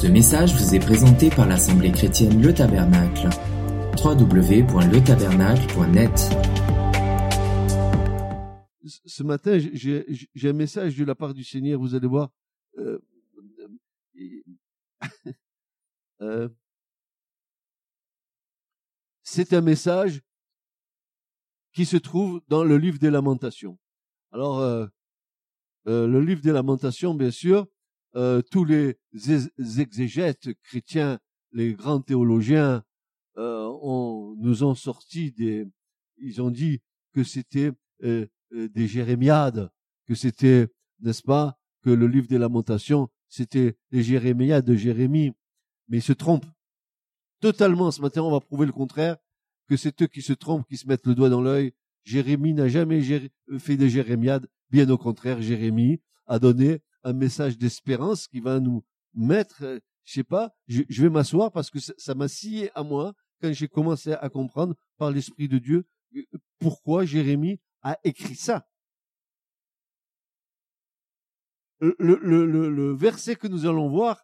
Ce message vous est présenté par l'Assemblée chrétienne Le Tabernacle. www.letabernacle.net Ce matin, j'ai un message de la part du Seigneur, vous allez voir. Euh, euh, c'est un message qui se trouve dans le livre des lamentations. Alors, euh, euh, le livre des lamentations, bien sûr, euh, tous les exégètes chrétiens, les grands théologiens, ont, nous ont sorti des, ils ont dit que c'était des jérémiades, que c'était, n'est-ce pas, que le livre des lamentations, c'était les jérémiades de Jérémie, mais ils se trompent totalement. Ce matin, on va prouver le contraire, que c'est eux qui se trompent, qui se mettent le doigt dans l'œil. Jérémie n'a jamais fait des jérémiades. Bien au contraire, Jérémie a donné un message d'espérance qui va nous mettre, euh, je sais pas, je, vais m'asseoir parce que ça m'a scié à moi quand j'ai commencé à comprendre par l'Esprit de Dieu euh, pourquoi Jérémie a écrit ça. Le, le, le verset que nous allons voir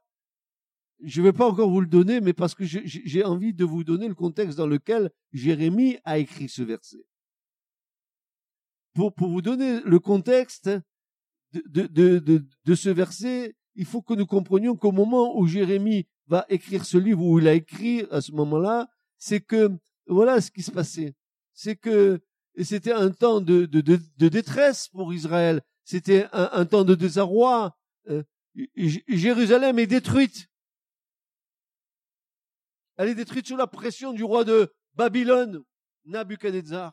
je ne vais pas encore vous le donner, mais parce que j'ai envie de vous donner le contexte dans lequel Jérémie a écrit ce verset. Pour, pour vous donner le contexte de, ce verset, il faut que nous comprenions qu'au moment où Jérémie va écrire ce livre, où il a écrit à ce moment-là, c'est que, voilà ce qui se passait. C'est que c'était un temps de, détresse pour Israël. C'était un, un, temps de désarroi. Euh, Jérusalem est détruite. Elle est détruite sous la pression du roi de Babylone, Nabuchodonosor.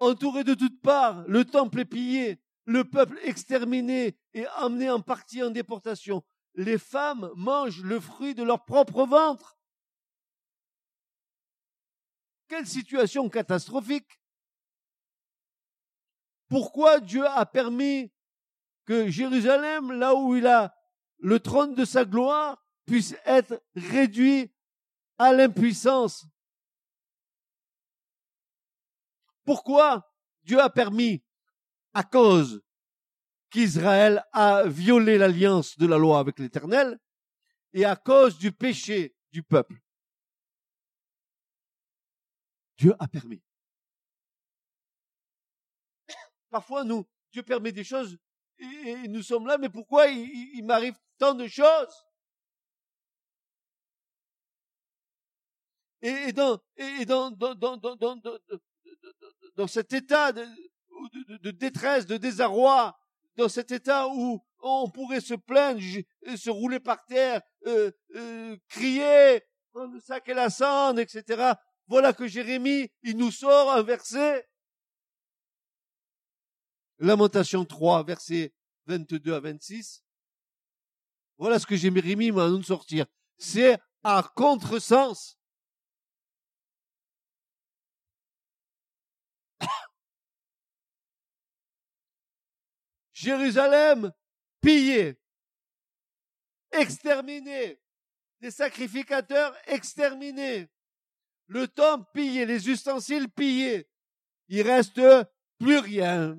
Entouré de toutes parts, le temple est pillé, le peuple exterminé et emmené en partie en déportation. Les femmes mangent le fruit de leur propre ventre. Quelle situation catastrophique. Pourquoi Dieu a permis que Jérusalem, là où il a le trône de sa gloire, puisse être réduit à l'impuissance? Pourquoi Dieu a permis, à cause qu'Israël a violé l'alliance de la loi avec l'Éternel, et à cause du péché du peuple. Dieu a permis. Parfois, nous, Dieu permet des choses et, nous sommes là, mais pourquoi il m'arrive tant de choses et, dans, et dans, dans, dans, dans, cet état de, détresse, de désarroi, dans cet état où on pourrait se plaindre, se rouler par terre, euh, euh, crier, prendre le sac et la cendre, etc. Voilà que Jérémie, il nous sort un verset. Lamentation 3, verset 22 à 26. Voilà ce que Jérémie m'a nous sortir. C'est à contresens. Jérusalem pillé, exterminé, des sacrificateurs exterminés, le temple pillé, les ustensiles pillés. Il reste plus rien.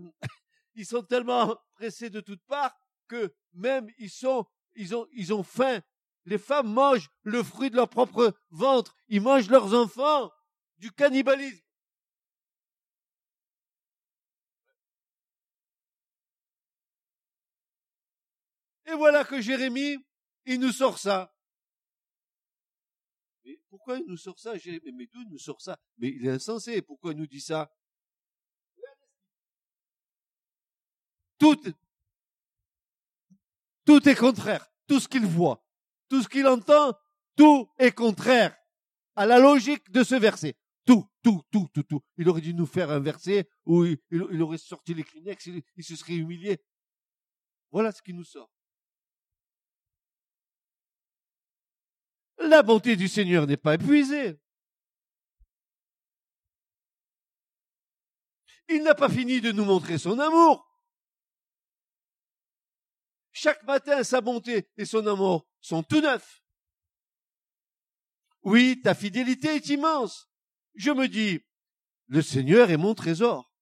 Ils sont tellement pressés de toutes parts que même ils sont, ils ont, ils ont faim. Les femmes mangent le fruit de leur propre ventre. Ils mangent leurs enfants. Du cannibalisme. Et voilà que Jérémie, il nous sort ça. Mais pourquoi il nous sort ça, Jérémie? Mais d'où il nous sort ça? Mais il est insensé. Pourquoi il nous dit ça? Tout, est contraire. Tout ce qu'il voit, tout ce qu'il entend, tout est contraire à la logique de ce verset. Tout, tout, tout, tout, tout. Il aurait dû nous faire un verset où il, aurait sorti les Kleenex, il se serait humilié. Voilà ce qui nous sort. La bonté du Seigneur n'est pas épuisée. Il n'a pas fini de nous montrer son amour. Chaque matin, sa bonté et son amour sont tout neufs. Oui, ta fidélité est immense. Je me dis, le Seigneur est mon trésor.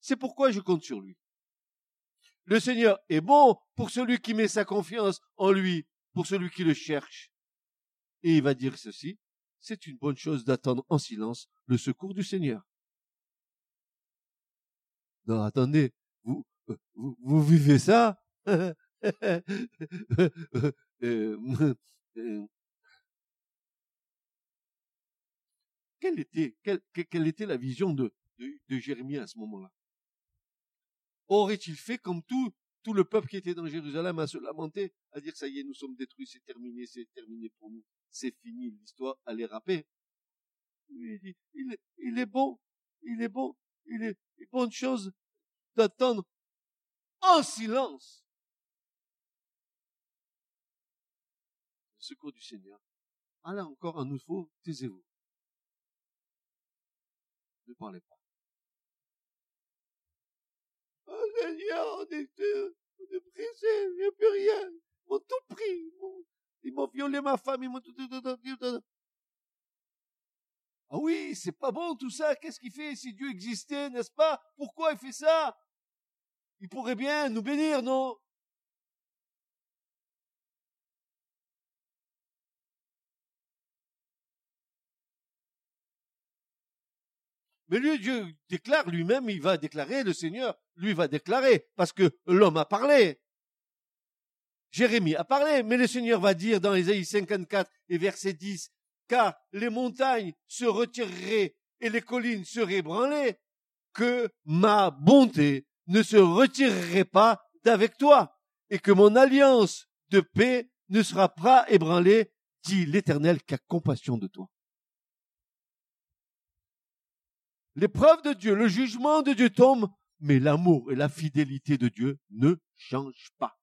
C'est pourquoi je compte sur lui. Le Seigneur est bon pour celui qui met sa confiance en lui, pour celui qui le cherche. Et il va dire ceci, c'est une bonne chose d'attendre en silence le secours du Seigneur. Non, attendez, vous, vous, vous vivez ça? Euh, euh, quelle était, quelle, quelle était la vision de, de, de Jérémie à ce moment-là? Aurait-il fait comme tout, tout le peuple qui était dans Jérusalem à se lamenter, à dire ça y est, nous sommes détruits, c'est terminé, c'est terminé pour nous, c'est fini, l'histoire, est râpée. Il, dit, il, est, bon, il est bon, il est bonne chose d'attendre en silence le secours du Seigneur. Ah là encore, à nouveau, taisez-vous. Ne parlez pas. Oh Seigneur, on est, on est pressé, il n'y a plus rien. M'ont tout pris. Ils m'ont violé ma femme, ils m'ont Ah oui, c'est pas bon tout ça. Qu'est-ce qu'il fait si Dieu existait, n'est-ce pas? Pourquoi il fait ça? Il pourrait bien nous bénir, non? Mais lui, Dieu déclare lui-même, il va déclarer, le Seigneur, lui va déclarer, parce que l'homme a parlé. Jérémie a parlé, mais le Seigneur va dire dans Ésaïe 54 et verset 10, car les montagnes se retireraient et les collines seraient branlées, que ma bonté ne se retirerait pas d'avec toi, et que mon alliance de paix ne sera pas ébranlée, dit l'Éternel qui a compassion de toi. L'épreuve de Dieu, le jugement de Dieu tombe, mais l'amour et la fidélité de Dieu ne changent pas.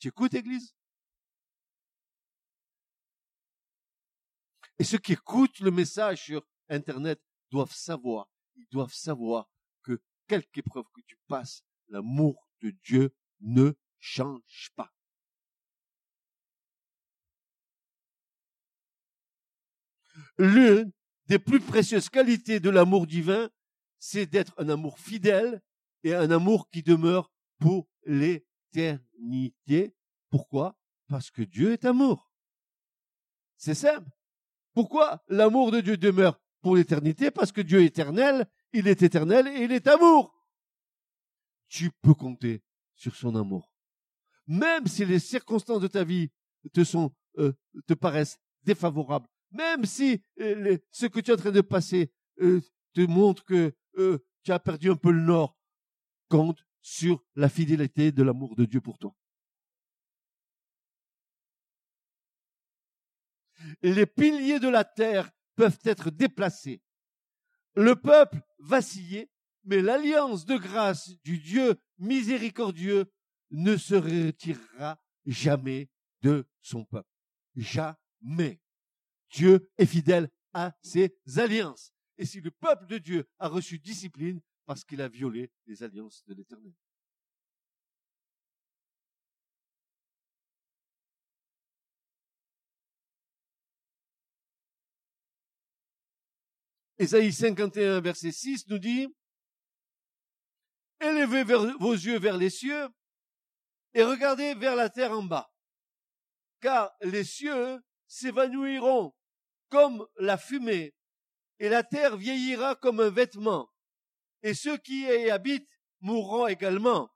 Tu écoutes, Église? Et ceux qui écoutent le message sur Internet doivent savoir, ils doivent savoir que quelque épreuve que tu passes, l'amour de Dieu ne change pas. L'une des plus précieuses qualités de l'amour divin, c'est d'être un amour fidèle et un amour qui demeure pour Pourquoi? Parce que Dieu est amour. C'est simple. Pourquoi l'amour de Dieu demeure pour l'éternité? Parce que Dieu est éternel, il est éternel et il est amour. Tu peux compter sur son amour. Même si les circonstances de ta vie te sont, euh, te paraissent défavorables, même si euh, ce que tu es en train de passer euh, te montre que tu as perdu un peu le nord, compte sur la fidélité de l'amour de Dieu pour toi. Les piliers de la terre peuvent être déplacés. Le peuple vacillait, mais l'alliance de grâce du Dieu miséricordieux ne se retirera jamais de son peuple. Jamais. Dieu est fidèle à ses alliances. Et si le peuple de Dieu a reçu discipline, parce qu'il a violé les alliances de l'Éternel. Ésaïe 51, verset 6 nous dit, Élevez vos yeux vers les cieux et regardez vers la terre en bas, car les cieux s'évanouiront comme la fumée, et la terre vieillira comme un vêtement, et ceux qui y habitent mourront également.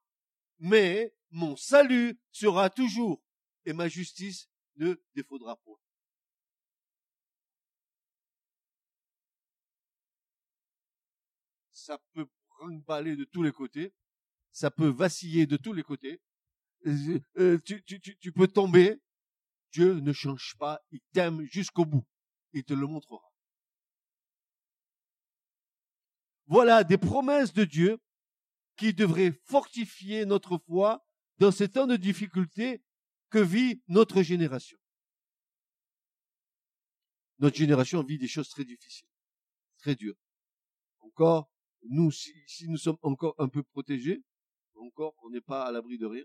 Mais mon salut sera toujours, et ma justice ne défaudra point. Ça peut remballer de tous les côtés, ça peut vaciller de tous les côtés, euh, euh, tu, tu, tu peux tomber, Dieu ne change pas, il t'aime jusqu'au bout il te le montrera. Voilà des promesses de Dieu qui devraient fortifier notre foi dans ces temps de difficultés que vit notre génération. Notre génération vit des choses très difficiles, très dures. Encore, nous, si, nous sommes encore un peu protégés, encore, on n'est pas à l'abri de rien.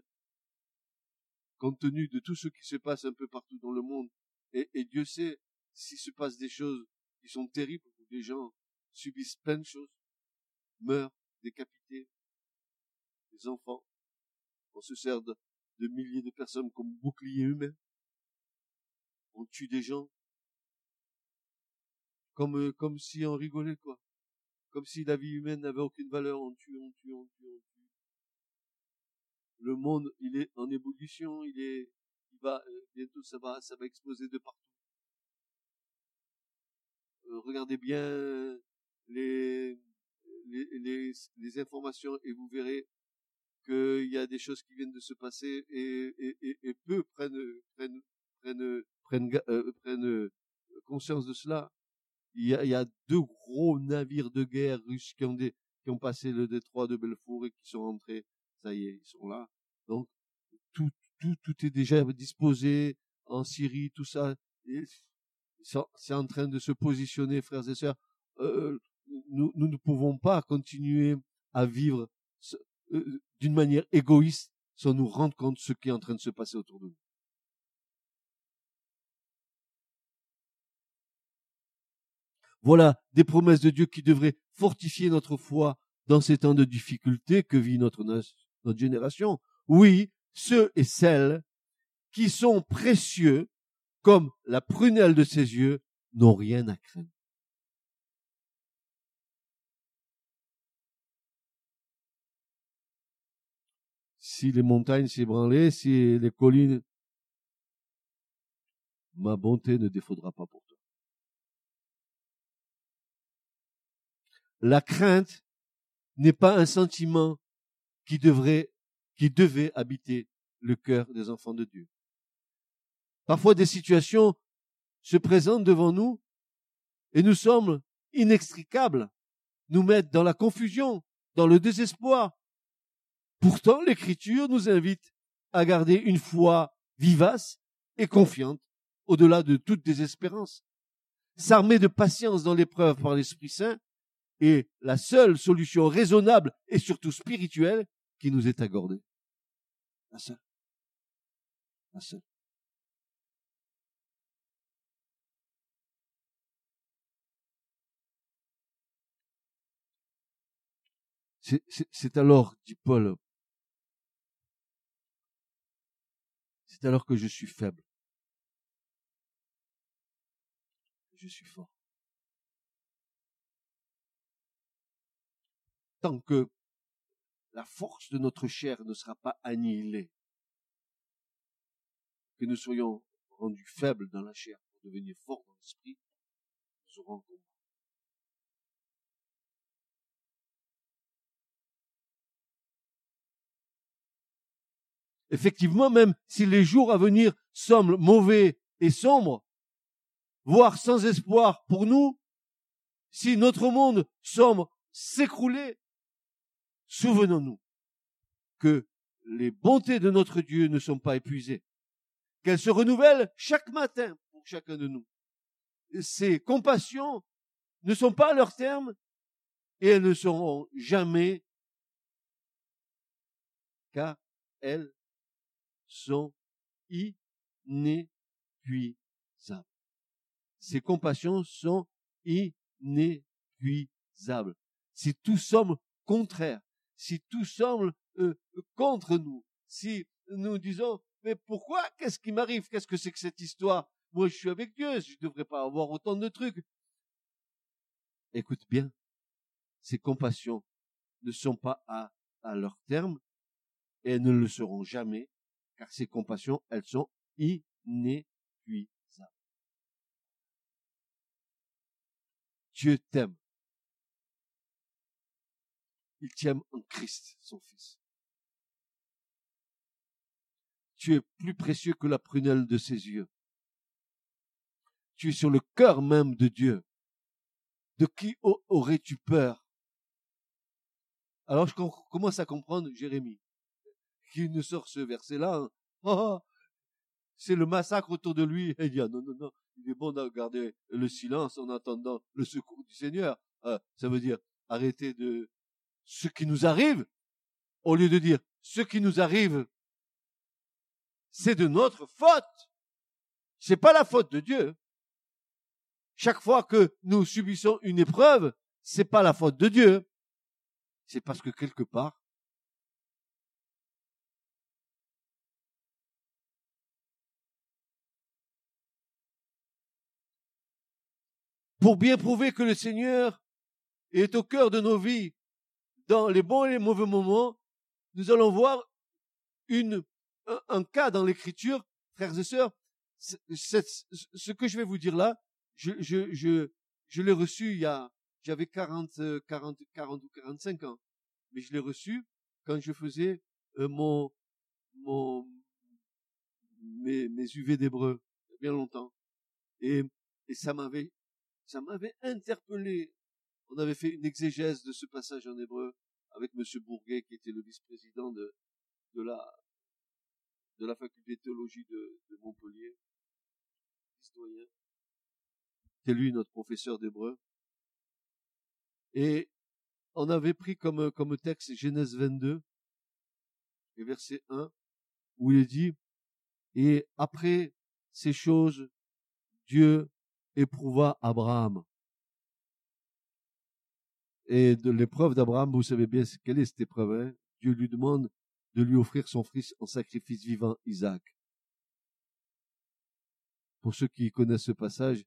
Compte tenu de tout ce qui se passe un peu partout dans le monde, et, et Dieu sait s'il se passe des choses qui sont terribles, où des gens subissent plein de choses, meurent, décapités, des enfants. On se sert de, milliers de personnes comme boucliers humains. On tue des gens. Comme, euh, comme si on rigolait, quoi. Comme si la vie humaine n'avait aucune valeur. On tue, on tue, on tue, on tue. Le monde, il est en ébullition, il est, il va, euh, bientôt ça va, ça va exploser de partout. Euh, regardez bien les, les, informations et vous verrez qu'il y a des choses qui viennent de se passer et, peu prennent, prennent, prennent, prennent, euh, euh, conscience de cela. Il y, a, il y a deux gros navires de guerre russes qui ont, des, qui ont passé le détroit de Belfour et qui sont rentrés. Ça y est, ils sont là. Donc, tout, tout, tout est déjà disposé en Syrie, tout ça. C'est en train de se positionner, frères et sœurs. Euh, nous, ne pouvons pas continuer à vivre euh, d'une manière égoïste sans nous rendre compte de ce qui est en train de se passer autour de nous. Voilà des promesses de Dieu qui devraient fortifier notre foi dans ces temps de difficulté que vit notre génération. Oui, ceux et celles qui sont précieux comme la prunelle de ses yeux n'ont rien à craindre. Si les montagnes s'ébranlaient, si les collines, ma bonté ne défaudra pas pour toi. La crainte n'est pas un sentiment qui devrait, qui devait habiter le cœur des enfants de Dieu. Parfois des situations se présentent devant nous et nous sommes inextricables, nous mettent dans la confusion, dans le désespoir, Pourtant, l'écriture nous invite à garder une foi vivace et confiante au-delà de toute désespérance. S'armer de patience dans l'épreuve par l'Esprit Saint est la seule solution raisonnable et surtout spirituelle qui nous est accordée. La seule. C'est alors, dit Paul, c'est alors que je suis faible. Je suis fort. Tant que la force de notre chair ne sera pas annihilée, que nous soyons rendus faibles dans la chair pour devenir forts dans l'esprit, nous aurons Effectivement, même si les jours à venir semblent mauvais et sombres, voire sans espoir pour nous, si notre monde semble s'écrouler, souvenons-nous que les bontés de notre Dieu ne sont pas épuisées, qu'elles se renouvellent chaque matin pour chacun de nous. Ces compassions ne sont pas à leur terme et elles ne seront jamais car elles sont inépuisables. Ces compassions sont inépuisables. Si tout semble contraire, si tout semble euh, contre nous, si nous disons mais pourquoi? Qu'est-ce qui m'arrive? Qu'est-ce que c'est que cette histoire? Moi, je suis avec Dieu, je ne devrais pas avoir autant de trucs. Écoute bien, ces compassions ne sont pas à, à leur terme et elles ne le seront jamais car ces compassions, elles sont inépuisables. Dieu t'aime. Il t'aime en Christ, son Fils. Tu es plus précieux que la prunelle de ses yeux. Tu es sur le cœur même de Dieu. De qui aurais-tu peur? Alors je commence à comprendre Jérémie qui nous sort ce verset-là. Oh, c'est le massacre autour de lui. Et il dit, non, non, non, il est bon de garder le silence en attendant le secours du Seigneur. Euh, ça veut dire arrêter de ce qui nous arrive, au lieu de dire ce qui nous arrive, c'est de notre faute. C'est pas la faute de Dieu. Chaque fois que nous subissons une épreuve, c'est pas la faute de Dieu. C'est parce que quelque part, pour bien prouver que le Seigneur est au cœur de nos vies, dans les bons et les mauvais moments, nous allons voir une, un, cas dans l'écriture, frères et sœurs, ce que je vais vous dire là, je, je, je, je l'ai reçu il y a, j'avais 40, 40, 40 ou 45 ans, mais je l'ai reçu quand je faisais euh, mon, mon, mes, mes UV d'hébreu, bien longtemps. Et, et ça m'avait, ça m'avait interpellé. On avait fait une exégèse de ce passage en hébreu avec Monsieur Bourguet, qui était le vice-président de, la, faculté de théologie de, Montpellier, historien. C'est lui notre professeur d'hébreu. Et on avait pris comme, texte Genèse 22, et verset 1, où il dit, et après ces choses, Dieu éprouva Abraham. Et de l'épreuve d'Abraham, vous savez bien quelle est cette épreuve. Hein? Dieu lui demande de lui offrir son fils en sacrifice vivant, Isaac. Pour ceux qui connaissent ce passage,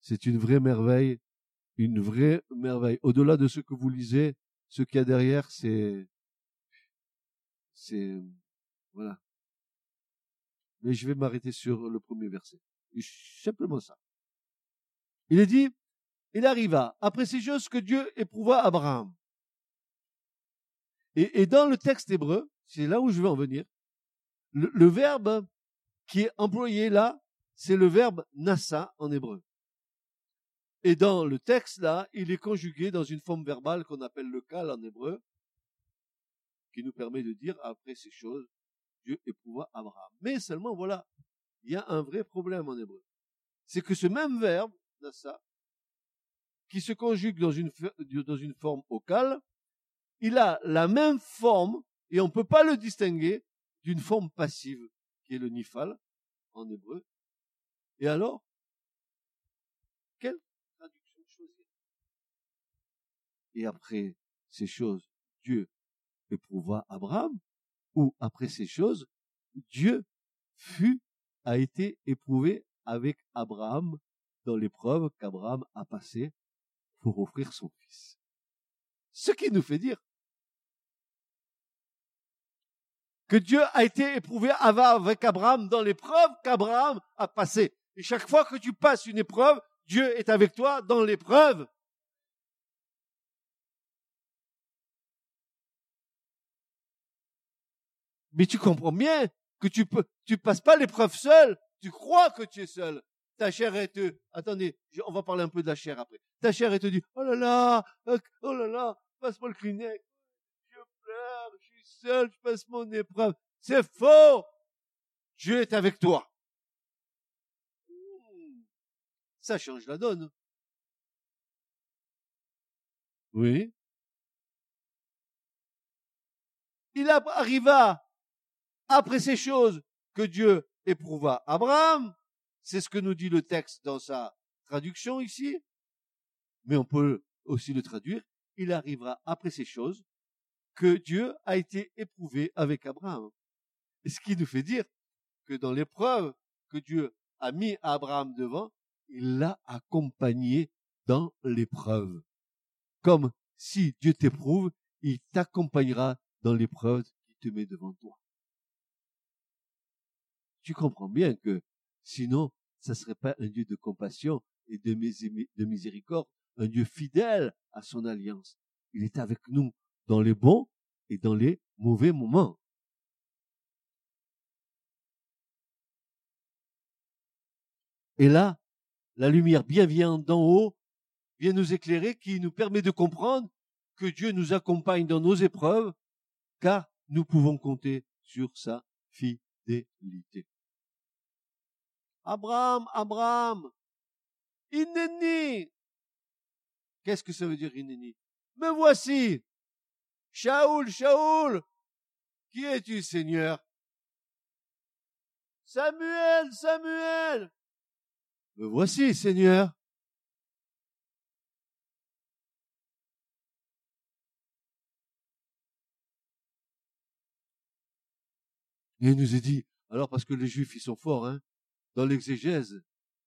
c'est une vraie merveille, une vraie merveille. Au-delà de ce que vous lisez, ce qu'il y a derrière, c'est, c'est, voilà. Mais je vais m'arrêter sur le premier verset. Simplement ça. Il est dit, il arriva, après ces choses que Dieu éprouva Abraham. Et, dans le texte hébreu, c'est là où je veux en venir, le, le verbe qui est employé là, c'est le verbe nassa en hébreu. Et dans le texte là, il est conjugué dans une forme verbale qu'on appelle le kal en hébreu, qui nous permet de dire après ces choses, Dieu éprouva Abraham. Mais seulement voilà, il y a un vrai problème en hébreu. C'est que ce même verbe, qui se conjugue dans une, dans une forme vocale, il a la même forme, et on ne peut pas le distinguer d'une forme passive, qui est le nifal, en hébreu. Et alors, quelle traduction choisir? Et après ces choses, Dieu éprouva Abraham, ou après ces choses, Dieu fut, a été éprouvé avec Abraham dans l'épreuve qu'Abraham a passée pour offrir son fils. Ce qui nous fait dire que Dieu a été éprouvé avec Abraham dans l'épreuve qu'Abraham a passée. Et chaque fois que tu passes une épreuve, Dieu est avec toi dans l'épreuve. Mais tu comprends bien que tu peux, tu passes pas l'épreuve seul. Tu crois que tu es seul. Ta chair est te, attendez, on va parler un peu de la chair après. Ta chair est te dit, oh là là, oh là là, passe-moi le Kleenex. Je pleure, je suis seul, je passe mon épreuve. C'est faux. Dieu est avec toi. Ça change la donne. Oui. Il arriva après ces choses que Dieu éprouva Abraham. C'est ce que nous dit le texte dans sa traduction ici. Mais on peut aussi le traduire. Il arrivera après ces choses que Dieu a été éprouvé avec Abraham. Ce qui nous fait dire que dans l'épreuve que Dieu a mis Abraham devant, il l'a accompagné dans l'épreuve. Comme si Dieu t'éprouve, il t'accompagnera dans l'épreuve qui te met devant toi tu comprends bien que sinon, ça ne serait pas un Dieu de compassion et de, miséricorde, un Dieu fidèle à son alliance. Il est avec nous dans les bons et dans les mauvais moments. Et là, la lumière bienveillante d'en haut vient nous éclairer, qui nous permet de comprendre que Dieu nous accompagne dans nos épreuves, car nous pouvons compter sur sa fidélité. Abraham, Abraham, Ineni. Qu'est-ce que ça veut dire Ineni Me voici. Shaoul, Shaoul. Qui es-tu, Seigneur? Samuel, Samuel. Me voici, Seigneur. Et il nous a dit, alors parce que les Juifs, ils sont forts, hein, dans l'exégèse,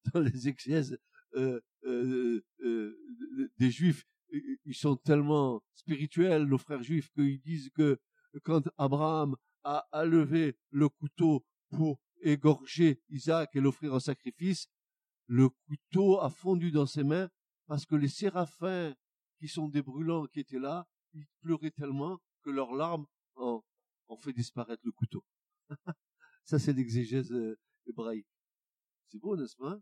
dans les exégèses, euh, euh, euh, des juifs, ils sont tellement spirituels, nos frères juifs, qu'ils disent que quand Abraham a, a levé le couteau pour égorger Isaac et l'offrir en sacrifice, le couteau a fondu dans ses mains parce que les séraphins qui sont des brûlants qui étaient là, ils pleuraient tellement que leurs larmes ont, fait disparaître le couteau. Ça, c'est l'exégèse euh, hébraïque. C'est beau, n'est-ce pas?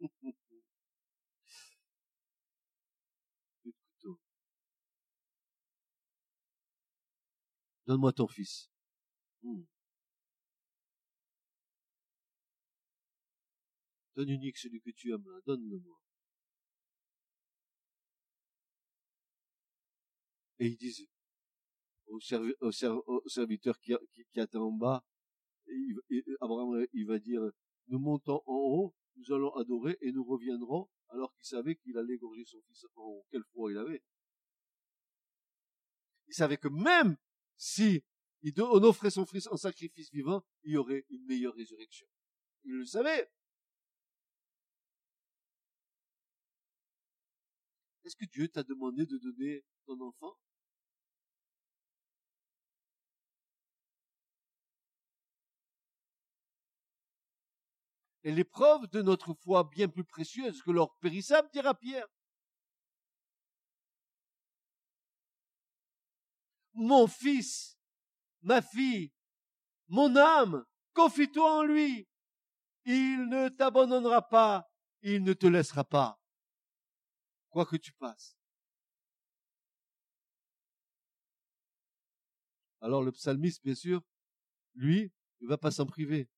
Donne-moi ton fils. Hmm. Donne unique celui que tu aimes, donne-le-moi. Et ils disent au, serviteur qui, qui, attend en bas, Abraham il va dire, nous montons en haut, nous allons adorer et nous reviendrons, alors qu'il savait qu'il allait égorger son fils en haut. Quelle foi il avait. Il savait que même si on offrait son fils en sacrifice vivant, il y aurait une meilleure résurrection. Il le savait. Est-ce que Dieu t'a demandé de donner ton enfant? Et l'épreuve de notre foi bien plus précieuse que l'or périssable, dira Pierre. Mon fils, ma fille, mon âme, confie-toi en lui. Il ne t'abandonnera pas, il ne te laissera pas quoi que tu passes. Alors le psalmiste, bien sûr, lui, il va pas s'en priver.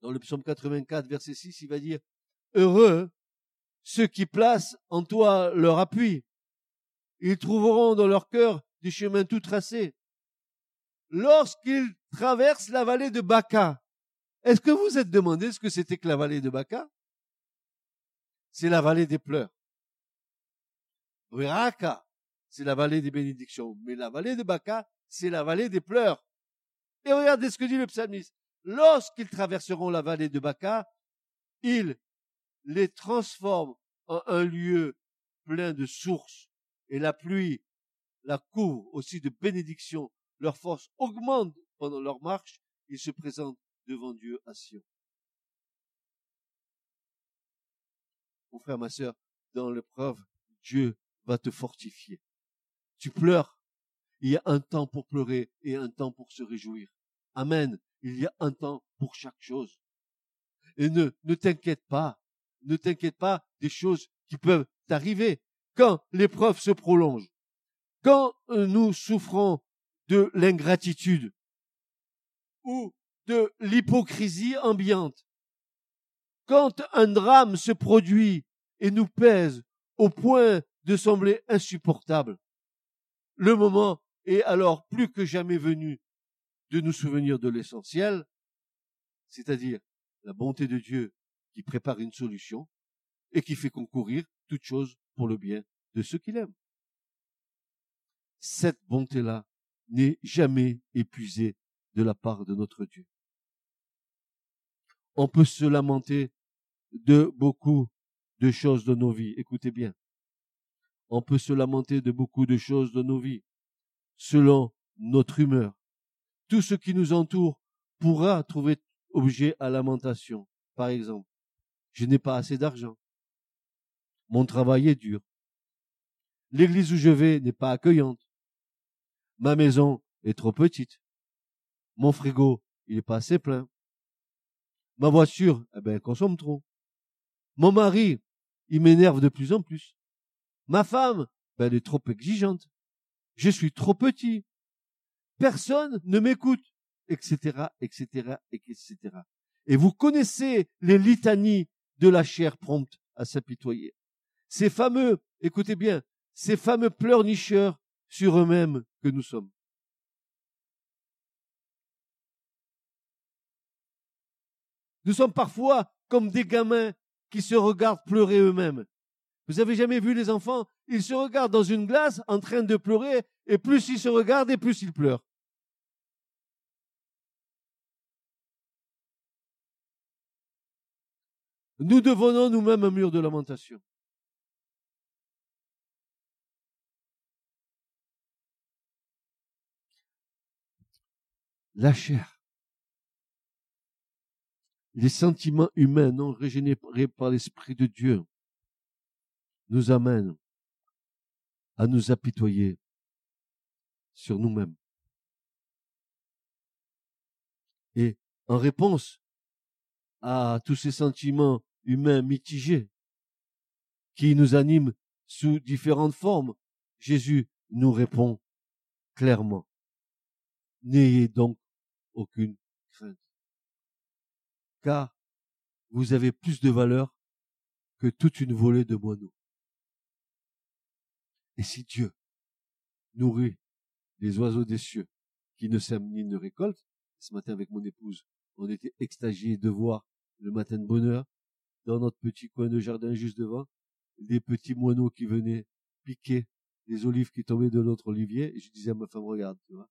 Dans le psaume 84, verset 6, il va dire, Heureux ceux qui placent en toi leur appui. Ils trouveront dans leur cœur des chemins tout tracés. Lorsqu'ils traversent la vallée de Baca, est-ce que vous êtes demandé ce que c'était que la vallée de Baca? C'est la vallée des pleurs. Raka, c'est la vallée des bénédictions. Mais la vallée de Baca, c'est la vallée des pleurs. Et regardez ce que dit le psalmiste. Lorsqu'ils traverseront la vallée de Baca, ils les transforment en un lieu plein de sources. Et la pluie la couvre aussi de bénédictions. Leur force augmente pendant leur marche. Ils se présentent devant Dieu à Sion. mon frère, ma sœur, dans l'épreuve, Dieu va te fortifier. Tu pleures. Il y a un temps pour pleurer et un temps pour se réjouir. Amen. Il y a un temps pour chaque chose. Et ne, ne t'inquiète pas. Ne t'inquiète pas des choses qui peuvent t'arriver. Quand l'épreuve se prolonge, quand nous souffrons de l'ingratitude ou de l'hypocrisie ambiante, quand un drame se produit et nous pèse au point de sembler insupportable, le moment est alors plus que jamais venu de nous souvenir de l'essentiel, c'est-à-dire la bonté de Dieu qui prépare une solution et qui fait concourir toute chose pour le bien de ceux qu'il aime. Cette bonté-là n'est jamais épuisée de la part de notre Dieu. On peut se lamenter de beaucoup de choses de nos vies. Écoutez bien. On peut se lamenter de beaucoup de choses de nos vies, selon notre humeur. Tout ce qui nous entoure pourra trouver objet à lamentation. Par exemple, je n'ai pas assez d'argent. Mon travail est dur. L'église où je vais n'est pas accueillante. Ma maison est trop petite. Mon frigo, il n'est pas assez plein. Ma voiture, eh ben, consomme trop. Mon mari, il m'énerve de plus en plus. Ma femme, ben, elle est trop exigeante. Je suis trop petit. Personne ne m'écoute, etc., etc., etc. Et vous connaissez les litanies de la chair prompte à s'apitoyer. Ces fameux, écoutez bien, ces fameux pleurnicheurs sur eux-mêmes que nous sommes. Nous sommes parfois comme des gamins qui se regardent pleurer eux-mêmes. Vous avez jamais vu les enfants? Ils se regardent dans une glace en train de pleurer, et plus ils se regardent, et plus ils pleurent. Nous devenons nous-mêmes un mur de lamentation. La chair, les sentiments humains non régénérés par l'Esprit de Dieu nous amènent à nous apitoyer sur nous-mêmes. Et en réponse à tous ces sentiments humains mitigés qui nous animent sous différentes formes, Jésus nous répond clairement. N'ayez donc aucune crainte. Car vous avez plus de valeur que toute une volée de moineaux. Et si Dieu nourrit les oiseaux des cieux qui ne sèment ni ne récoltent, ce matin avec mon épouse, on était extasiés de voir le matin de bonheur, dans notre petit coin de jardin juste devant, des petits moineaux qui venaient piquer les olives qui tombaient de notre olivier. Et je disais à ma femme, regarde, tu vois,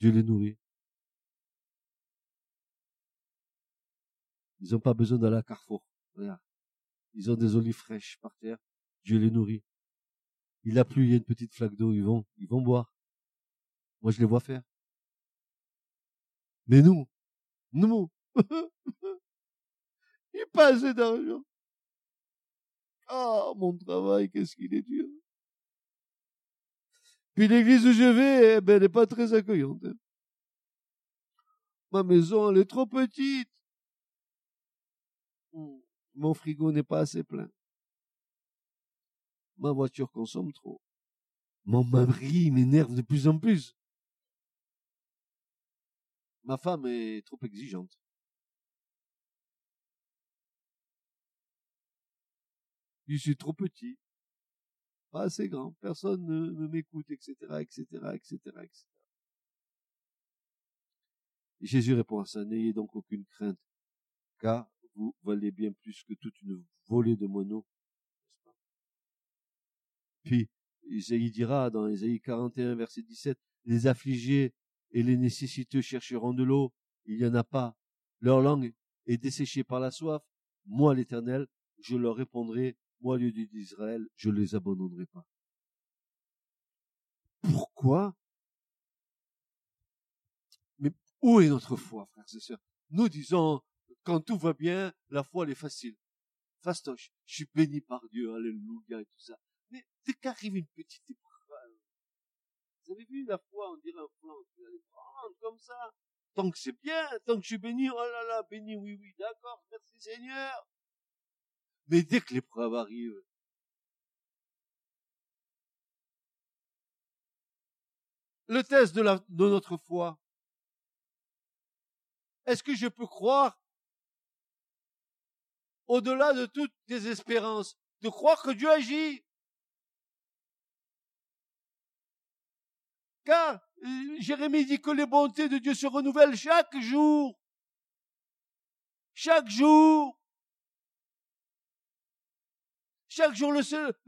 Dieu les nourrit. Ils n'ont pas besoin d'aller à Carrefour. Regarde. Ils ont des olives fraîches par terre. Dieu les nourrit. Il a plu, il y a une petite flaque d'eau, ils vont, ils vont boire. Moi, je les vois faire. Mais nous, nous, pas assez d'argent. Ah, mon travail, qu'est-ce qu'il est dur. Puis l'église où je vais, eh ben, elle n'est pas très accueillante. Hein. Ma maison, elle est trop petite. Mon frigo n'est pas assez plein. Ma voiture consomme trop. Mon mari m'énerve de plus en plus. Ma femme est trop exigeante. Je suis trop petit, pas assez grand, personne ne, m'écoute, etc., etc., etc., etc. Jésus répond à ça, n'ayez donc aucune crainte, car vous valez bien plus que toute une volée de moineaux. Puis, Isaïe dira dans Isaïe 41, verset 17, les affligés et les nécessiteux chercheront de l'eau, il n'y en a pas. Leur langue est desséchée par la soif. Moi, l'Éternel, je leur répondrai, moi, Dieu d'Israël, je les abandonnerai pas. Pourquoi? Mais où est notre foi, frères et sœurs? Nous disons, quand tout va bien, la foi, elle est facile. Fastoche, je suis béni par Dieu, alléluia et tout ça. Mais dès qu'arrive une petite vous avez vu la foi, on dirait un plan, vous allez prendre comme ça. Tant que c'est bien, tant que je suis béni, oh là là, béni, oui, oui, d'accord, merci Seigneur. Mais dès que l'épreuve arrive, le test de, notre foi, est-ce que je peux croire au-delà de toutes tes espérances, de croire que Dieu agit? Car euh, Jérémie dit que les bontés de Dieu se renouvellent chaque jour. Chaque jour. Chaque jour, le,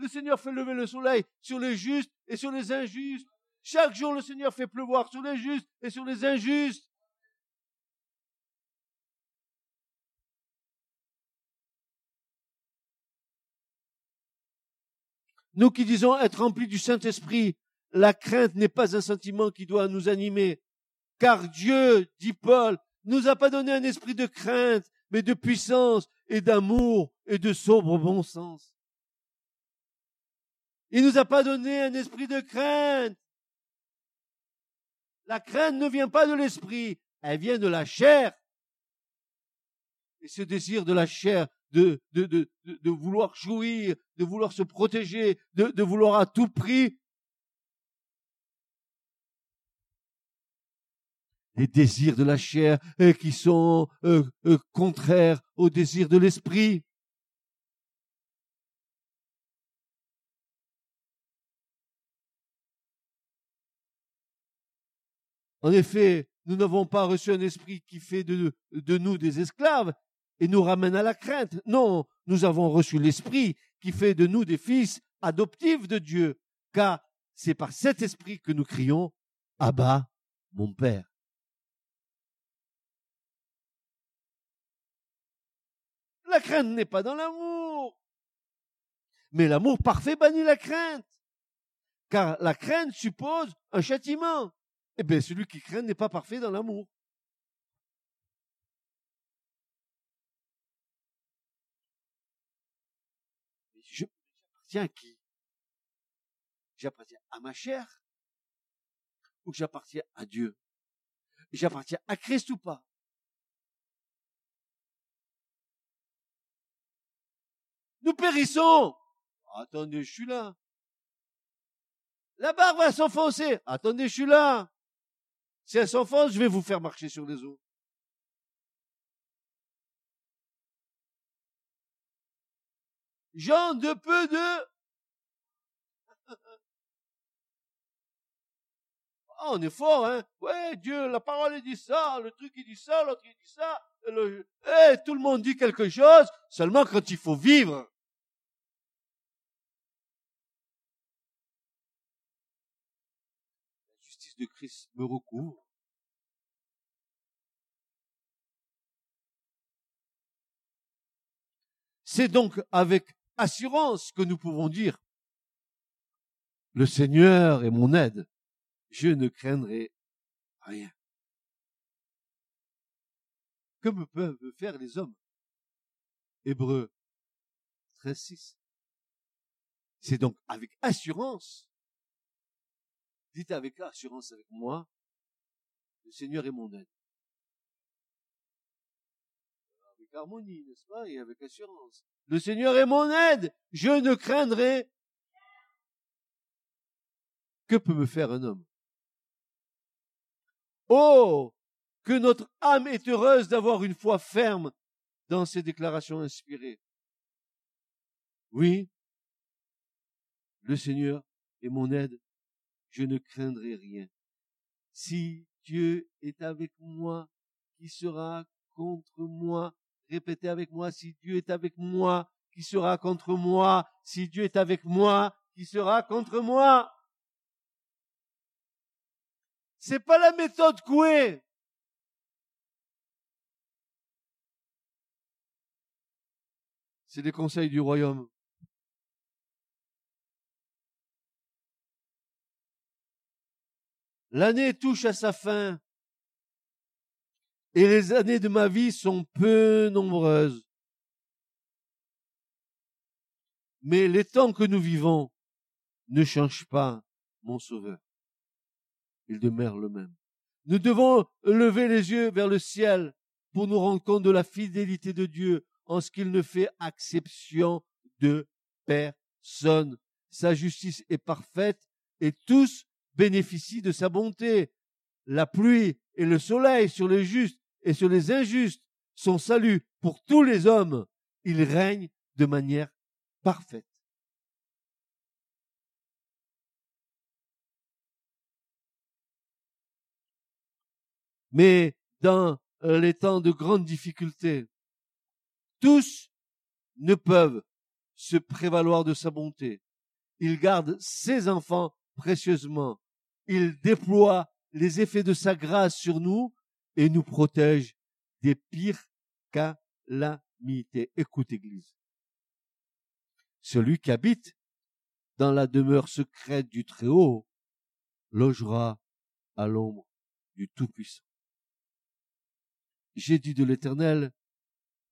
Seigneur fait lever le soleil sur les justes et sur les injustes. Chaque jour, le Seigneur fait pleuvoir sur les justes et sur les injustes. Nous qui disons être remplis du Saint-Esprit, la crainte n'est pas un sentiment qui doit nous animer, car Dieu, dit Paul, nous a pas donné un esprit de crainte, mais de puissance et d'amour et de sobre bon sens. Il nous a pas donné un esprit de crainte. La crainte ne vient pas de l'esprit, elle vient de la chair. Et ce désir de la chair, de, de, de, vouloir jouir, de vouloir se protéger, de, de vouloir à tout prix les désirs de la chair euh, qui sont euh, euh, contraires aux désirs de l'esprit. En effet, nous n'avons pas reçu un esprit qui fait de, nous des esclaves et nous ramène à la crainte. Non, nous avons reçu l'esprit qui fait de nous des fils adoptifs de Dieu, car c'est par cet esprit que nous crions Abba, mon Père. La crainte n'est pas dans l'amour. Mais l'amour parfait bannit la crainte. Car la crainte suppose un châtiment. Eh bien, celui qui craint n'est pas parfait dans l'amour. J'appartiens à qui? J'appartiens à ma chair? Ou j'appartiens à Dieu? J'appartiens à Christ ou pas? Nous périssons. Attendez, je suis là. La barre va s'enfoncer. Attendez, je suis là. Si elle s'enfonce, je vais vous faire marcher sur les eaux. Jean de peu de... Ah, on est fort, hein. Ouais, Dieu, la parole dit ça, le truc il dit ça, l'autre il dit ça. Le... Eh, tout le monde dit quelque chose, seulement quand il faut vivre. De Christ me recouvre. C'est donc avec assurance que nous pouvons dire, le Seigneur est mon aide, je ne craindrai rien. Que me peuvent faire les hommes? Hébreu 13, C'est donc avec assurance, dites avec assurance avec moi, le Seigneur est mon aide. Avec harmonie, n'est-ce pas, et avec assurance. Le Seigneur est mon aide, je ne craindrai. Que peut me faire un homme Oh, que notre âme est heureuse d'avoir une foi ferme dans ces déclarations inspirées. Oui, le Seigneur est mon aide, je ne craindrai rien. Si Dieu est avec moi, qui sera contre moi Répétez avec moi, si Dieu est avec moi, qui sera contre moi Si Dieu est avec moi, qui sera contre moi C'est pas la méthode Coué. C'est les conseils du royaume. L'année touche à sa fin et les années de ma vie sont peu nombreuses. Mais les temps que nous vivons ne changent pas mon Sauveur. Il demeure le même. Nous devons lever les yeux vers le ciel pour nous rendre compte de la fidélité de Dieu en ce qu'il ne fait exception de personne. Sa justice est parfaite et tous bénéficient de sa bonté. La pluie et le soleil sur les justes et sur les injustes, son salut pour tous les hommes, il règne de manière parfaite. Mais dans les temps de grandes difficultés, tous ne peuvent se prévaloir de sa bonté. Il garde ses enfants précieusement. Il déploie les effets de sa grâce sur nous et nous protège des pires calamités. Écoute, Église. Celui qui habite dans la demeure secrète du Très-Haut logera à l'ombre du Tout-Puissant. J'ai dit de l'Éternel,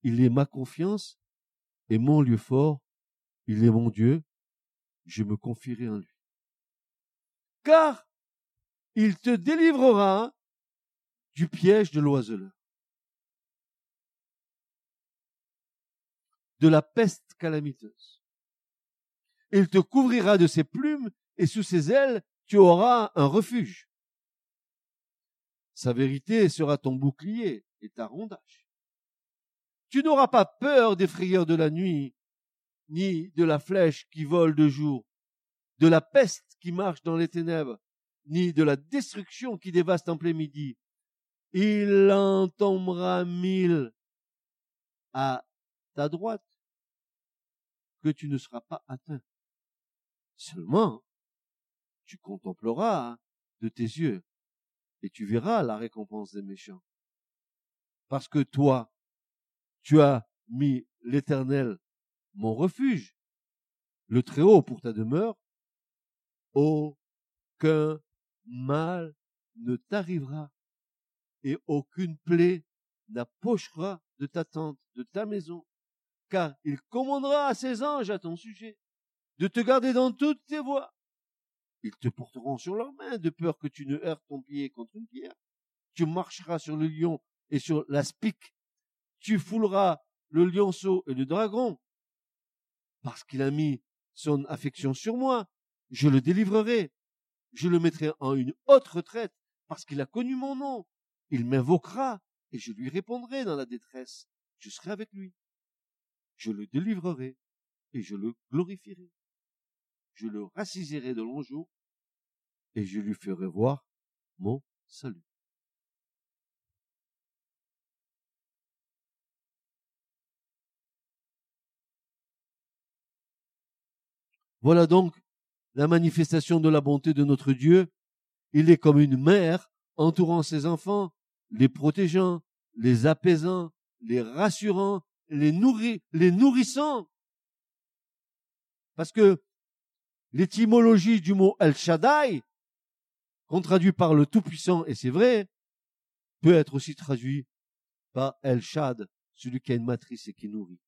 il est ma confiance et mon lieu fort, il est mon Dieu, je me confierai en lui. Car il te délivrera du piège de l'oiseleur, de la peste calamiteuse. Il te couvrira de ses plumes et sous ses ailes tu auras un refuge. Sa vérité sera ton bouclier et ta rondage. Tu n'auras pas peur des frayeurs de la nuit, ni de la flèche qui vole de jour, de la peste qui marche dans les ténèbres, ni de la destruction qui dévaste en plein midi il en tombera mille à ta droite que tu ne seras pas atteint. Seulement, tu contempleras de tes yeux et tu verras la récompense des méchants. Parce que toi, tu as mis l'Éternel mon refuge, le Très-Haut pour ta demeure, aucun mal ne t'arrivera et aucune plaie n'approchera de ta tente, de ta maison, car il commandera à ses anges à ton sujet de te garder dans toutes tes voies. Ils te porteront sur leurs mains de peur que tu ne heurtes ton pied contre une pierre. Tu marcheras sur le lion et sur l'aspic. Tu fouleras le lionceau et le dragon. Parce qu'il a mis son affection sur moi, je le délivrerai. Je le mettrai en une haute retraite parce qu'il a connu mon nom. Il m'invoquera et je lui répondrai dans la détresse. Je serai avec lui. Je le délivrerai et je le glorifierai. Je le rassisierai de longs jours et je lui ferai voir mon salut. Voilà donc la manifestation de la bonté de notre Dieu. Il est comme une mère entourant ses enfants, les protégeant, les apaisant, les rassurant, les nourrit, les nourrissant. Parce que l'étymologie du mot El Shaddai, qu'on traduit par le Tout-Puissant, et c'est vrai, peut être aussi traduit par El Shad, celui qui a une matrice et qui nourrit.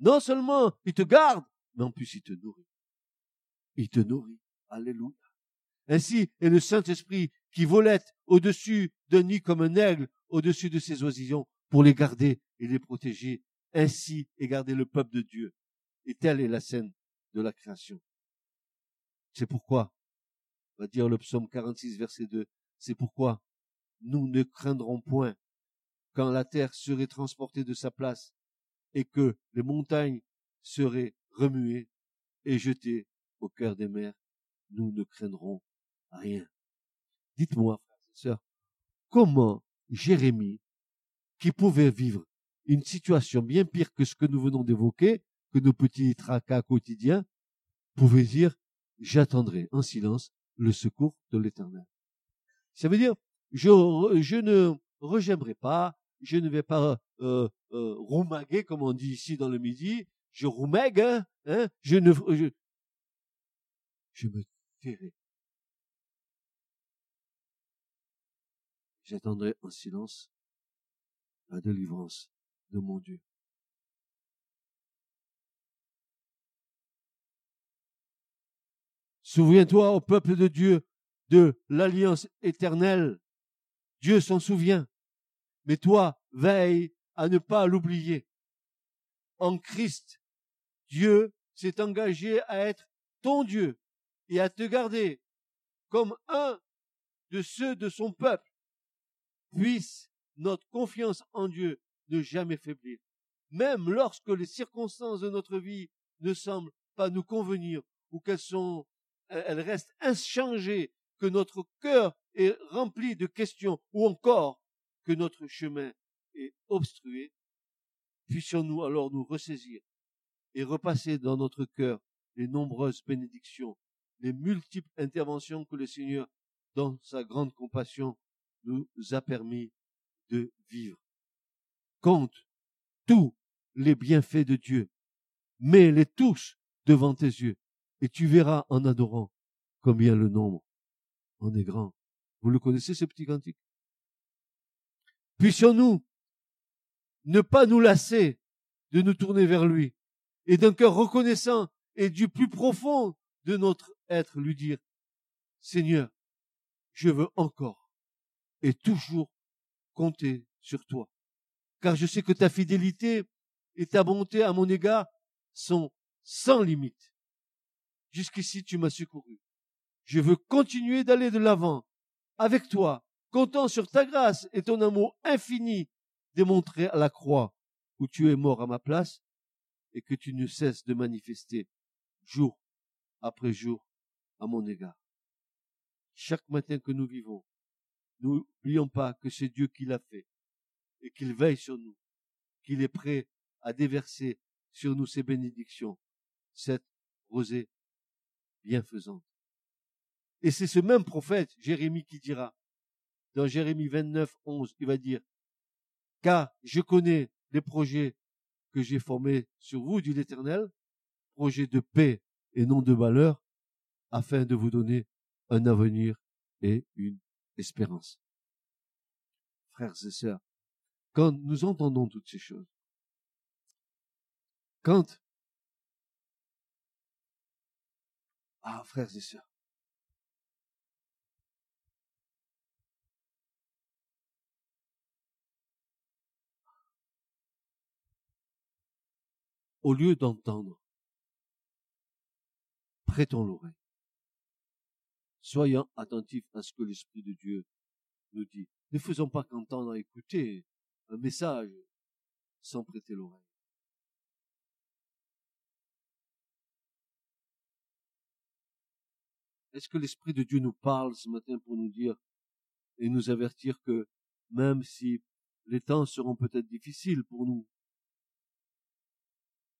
Non seulement il te garde, mais en plus il te nourrit il te nourrit. Alléluia. Ainsi est le Saint-Esprit qui volette au-dessus d'un nid comme un aigle au-dessus de ses oisillons pour les garder et les protéger. Ainsi est gardé le peuple de Dieu. Et telle est la scène de la création. C'est pourquoi, va dire le psaume 46 verset 2, c'est pourquoi nous ne craindrons point quand la terre serait transportée de sa place et que les montagnes seraient remuées et jetées au cœur des mers, nous ne craindrons rien. Dites-moi, frères et sœurs, comment Jérémie, qui pouvait vivre une situation bien pire que ce que nous venons d'évoquer, que nos petits tracas quotidiens, pouvait dire, j'attendrai en silence le secours de l'éternel. Ça veut dire, je, je ne regèmerai pas, je ne vais pas euh, euh, roumaguer, comme on dit ici dans le midi, je roumègue, hein, hein je ne, je me tairai. J'attendrai en silence la délivrance de mon Dieu. Souviens-toi au peuple de Dieu de l'alliance éternelle. Dieu s'en souvient. Mais toi, veille à ne pas l'oublier. En Christ, Dieu s'est engagé à être ton Dieu et à te garder comme un de ceux de son peuple, puisse notre confiance en Dieu ne jamais faiblir. Même lorsque les circonstances de notre vie ne semblent pas nous convenir ou qu'elles sont, elles restent inchangées, que notre cœur est rempli de questions ou encore que notre chemin est obstrué, puissions-nous alors nous ressaisir et repasser dans notre cœur les nombreuses bénédictions les multiples interventions que le Seigneur, dans sa grande compassion, nous a permis de vivre. Compte tous les bienfaits de Dieu, mets-les tous devant tes yeux, et tu verras en adorant combien le nombre en est grand. Vous le connaissez, ce petit cantique? Puissions-nous ne pas nous lasser de nous tourner vers lui, et d'un cœur reconnaissant et du plus profond de notre être, lui dire, Seigneur, je veux encore et toujours compter sur toi. Car je sais que ta fidélité et ta bonté à mon égard sont sans limite. Jusqu'ici, tu m'as secouru. Je veux continuer d'aller de l'avant avec toi, comptant sur ta grâce et ton amour infini démontré à la croix où tu es mort à ma place et que tu ne cesses de manifester jour après jour à mon égard. Chaque matin que nous vivons, n'oublions pas que c'est Dieu qui l'a fait et qu'il veille sur nous, qu'il est prêt à déverser sur nous ses bénédictions, cette rosée bienfaisante. Et c'est ce même prophète, Jérémie, qui dira, dans Jérémie 29, 11, il va dire, car je connais les projets que j'ai formé sur vous, dit l'Éternel, projet de paix et non de malheur, afin de vous donner un avenir et une espérance. Frères et sœurs, quand nous entendons toutes ces choses, quand, ah, frères et sœurs, au lieu d'entendre, prêtons l'oreille. Soyons attentifs à ce que l'Esprit de Dieu nous dit. Ne faisons pas qu'entendre écouter un message sans prêter l'oreille. Est-ce que l'Esprit de Dieu nous parle ce matin pour nous dire et nous avertir que même si les temps seront peut-être difficiles pour nous,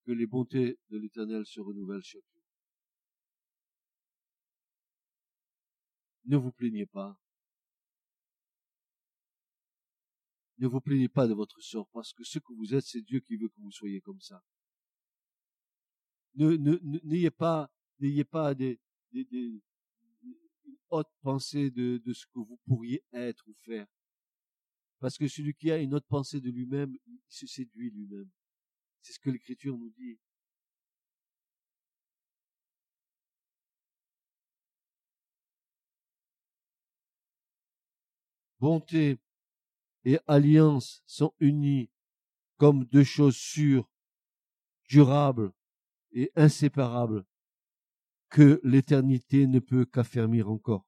que les bontés de l'Éternel se renouvellent chaque jour. Ne vous plaignez pas. Ne vous plaignez pas de votre sort, parce que ce que vous êtes, c'est Dieu qui veut que vous soyez comme ça. Ne, n'ayez pas, pas des, des, des, haute pensée de, ce que vous pourriez être ou faire. Parce que celui qui a une autre pensée de lui-même, il se séduit lui-même. C'est ce que l'Écriture nous dit. Bonté et alliance sont unies comme deux choses sûres, durables et inséparables que l'éternité ne peut qu'affermir encore.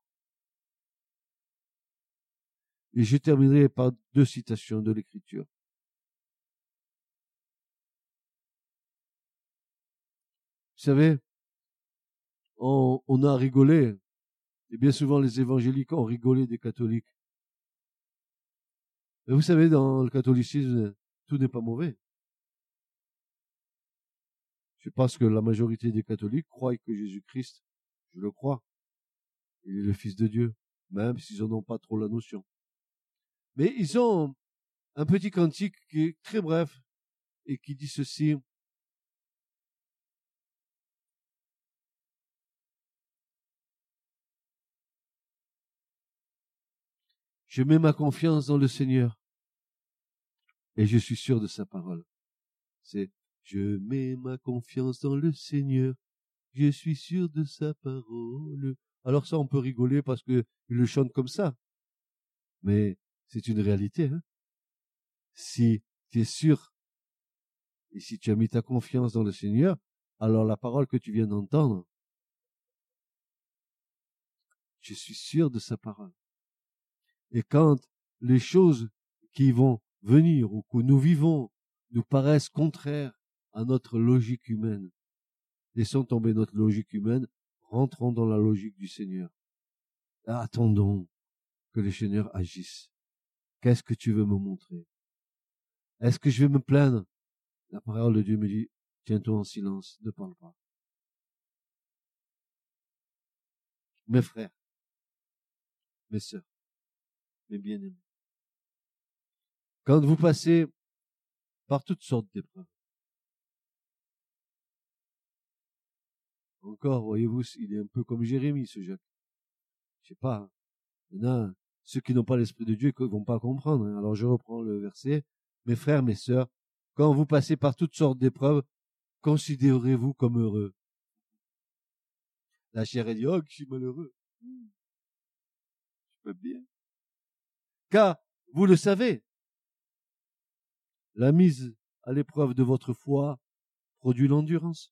Et je terminerai par deux citations de l'Écriture. Vous savez, on, a rigolé, et bien souvent les évangéliques ont rigolé des catholiques. Mais vous savez, dans le catholicisme, tout n'est pas mauvais. Je pense que la majorité des catholiques croient que Jésus-Christ, je le crois, il est le Fils de Dieu, même s'ils n'en ont pas trop la notion. Mais ils ont un petit cantique qui est très bref et qui dit ceci. Je mets ma confiance dans le Seigneur et je suis sûr de sa parole. C'est je mets ma confiance dans le Seigneur, je suis sûr de sa parole. Alors ça, on peut rigoler parce que il le chante comme ça. Mais c'est une réalité. Hein si tu es sûr et si tu as mis ta confiance dans le Seigneur, alors la parole que tu viens d'entendre, je suis sûr de sa parole. Et quand les choses qui vont venir ou que nous vivons nous paraissent contraires à notre logique humaine, laissons tomber notre logique humaine, rentrons dans la logique du Seigneur. Attendons que le Seigneur agisse. Qu'est-ce que tu veux me montrer? Est-ce que je vais me plaindre? La parole de Dieu me dit, tiens-toi en silence, ne parle pas. Mes frères, mes sœurs, mes bien-aimés, quand vous passez par toutes sortes d'épreuves, encore, voyez-vous, il est un peu comme Jérémie, ce Jacques. Je sais pas. Hein. Il y en a ceux qui n'ont pas l'Esprit de Dieu ne vont pas comprendre. Hein. Alors je reprends le verset. Mes frères, mes sœurs, quand vous passez par toutes sortes d'épreuves, considérez-vous comme heureux. La chair est dit, oh, je suis malheureux. Je peux bien. Car, vous le savez, la mise à l'épreuve de votre foi produit l'endurance.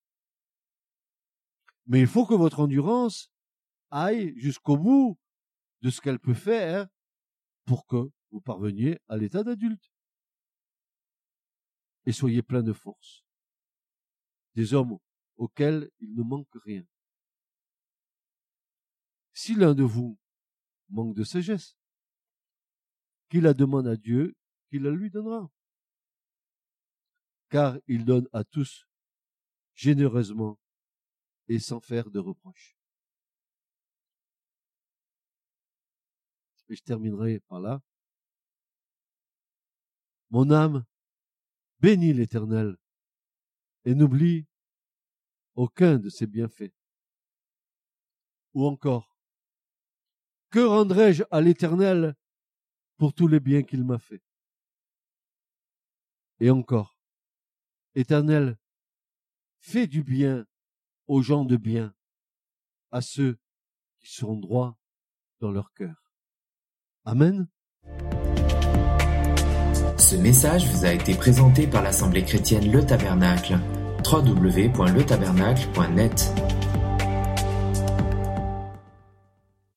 Mais il faut que votre endurance aille jusqu'au bout de ce qu'elle peut faire pour que vous parveniez à l'état d'adulte. Et soyez plein de force. Des hommes auxquels il ne manque rien. Si l'un de vous manque de sagesse, qu'il la demande à Dieu, qu'il la lui donnera. Car il donne à tous généreusement et sans faire de reproches. Et je terminerai par là. Mon âme bénit l'Éternel et n'oublie aucun de ses bienfaits. Ou encore, que rendrai-je à l'Éternel pour tous les biens qu'il m'a fait Et encore, Éternel, fais du bien aux gens de bien, à ceux qui sont droits dans leur cœur. Amen. Ce message vous a été présenté par l'Assemblée chrétienne Le Tabernacle. www.letabernacle.net